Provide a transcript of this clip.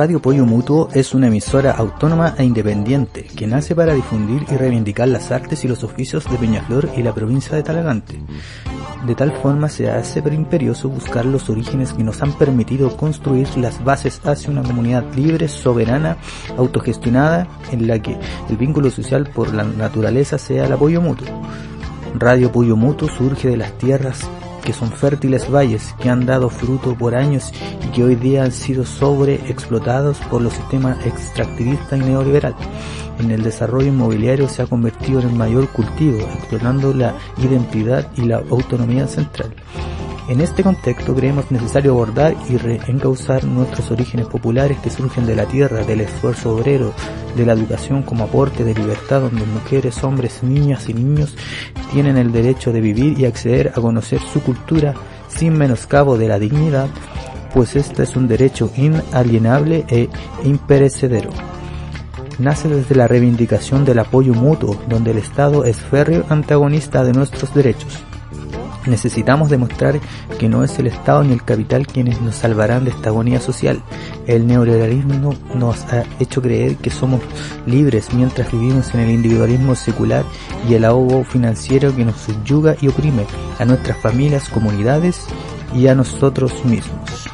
Radio Pollo Mutuo es una emisora autónoma e independiente que nace para difundir y reivindicar las artes y los oficios de Peñaflor y la provincia de Talagante. De tal forma se hace imperioso buscar los orígenes que nos han permitido construir las bases hacia una comunidad libre, soberana, autogestionada, en la que el vínculo social por la naturaleza sea el apoyo mutuo. Radio Pollo Mutuo surge de las tierras que son fértiles valles que han dado fruto por años y que hoy día han sido sobreexplotados por los sistemas extractivista y neoliberal. En el desarrollo inmobiliario se ha convertido en el mayor cultivo, explotando la identidad y la autonomía central. En este contexto creemos necesario abordar y reencauzar nuestros orígenes populares que surgen de la tierra, del esfuerzo obrero, de la educación como aporte de libertad donde mujeres, hombres, niñas y niños tienen el derecho de vivir y acceder a conocer su cultura sin menoscabo de la dignidad, pues este es un derecho inalienable e imperecedero. Nace desde la reivindicación del apoyo mutuo, donde el Estado es férreo antagonista de nuestros derechos Necesitamos demostrar que no es el Estado ni el capital quienes nos salvarán de esta agonía social. El neoliberalismo nos ha hecho creer que somos libres mientras vivimos en el individualismo secular y el ahogo financiero que nos subyuga y oprime a nuestras familias, comunidades y a nosotros mismos.